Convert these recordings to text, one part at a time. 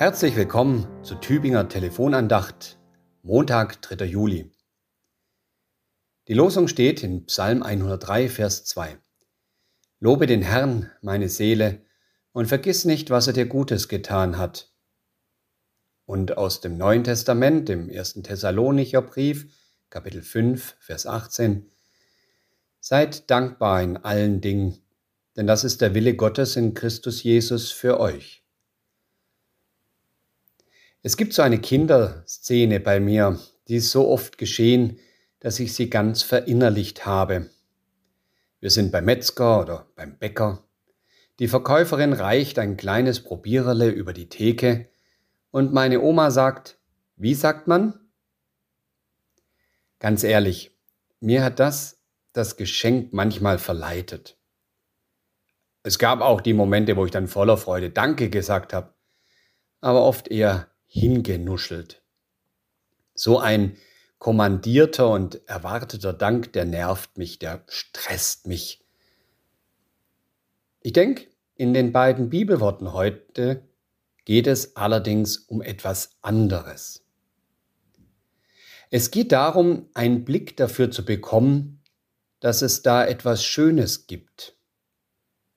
Herzlich willkommen zur Tübinger Telefonandacht, Montag, 3. Juli. Die Losung steht in Psalm 103, Vers 2. Lobe den Herrn, meine Seele, und vergiss nicht, was er dir Gutes getan hat. Und aus dem Neuen Testament, dem ersten Thessalonicher Brief, Kapitel 5, Vers 18. Seid dankbar in allen Dingen, denn das ist der Wille Gottes in Christus Jesus für euch. Es gibt so eine Kinderszene bei mir, die ist so oft geschehen, dass ich sie ganz verinnerlicht habe. Wir sind beim Metzger oder beim Bäcker. Die Verkäuferin reicht ein kleines Probiererle über die Theke und meine Oma sagt, wie sagt man? Ganz ehrlich, mir hat das das Geschenk manchmal verleitet. Es gab auch die Momente, wo ich dann voller Freude Danke gesagt habe, aber oft eher hingenuschelt. So ein kommandierter und erwarteter Dank, der nervt mich, der stresst mich. Ich denke, in den beiden Bibelworten heute geht es allerdings um etwas anderes. Es geht darum, einen Blick dafür zu bekommen, dass es da etwas Schönes gibt,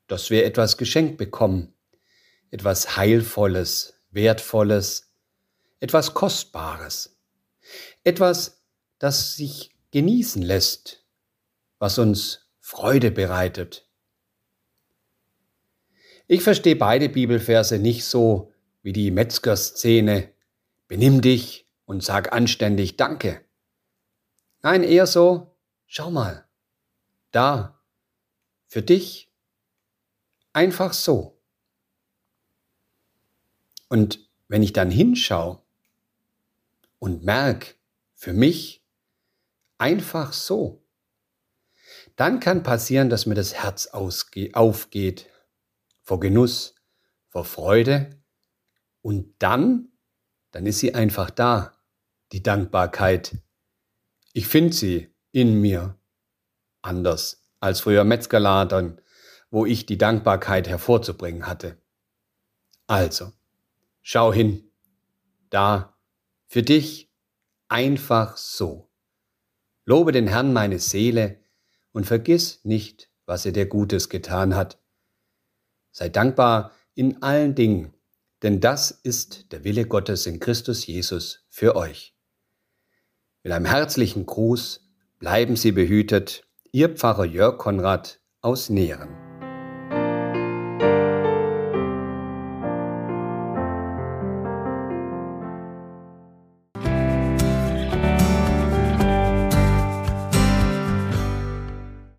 dass wir etwas geschenkt bekommen, etwas Heilvolles, Wertvolles, etwas Kostbares, etwas, das sich genießen lässt, was uns Freude bereitet. Ich verstehe beide Bibelverse nicht so wie die Metzger-Szene, benimm dich und sag anständig Danke. Nein, eher so, schau mal, da, für dich, einfach so. Und wenn ich dann hinschaue, und merk, für mich einfach so. Dann kann passieren, dass mir das Herz aufgeht vor Genuss, vor Freude und dann, dann ist sie einfach da, die Dankbarkeit. Ich finde sie in mir anders als früher Metzgerladern, wo ich die Dankbarkeit hervorzubringen hatte. Also, schau hin, da für dich einfach so. Lobe den Herrn meine Seele und vergiss nicht, was er dir Gutes getan hat. Sei dankbar in allen Dingen, denn das ist der Wille Gottes in Christus Jesus für euch. Mit einem herzlichen Gruß bleiben Sie behütet, Ihr Pfarrer Jörg Konrad aus Nähren.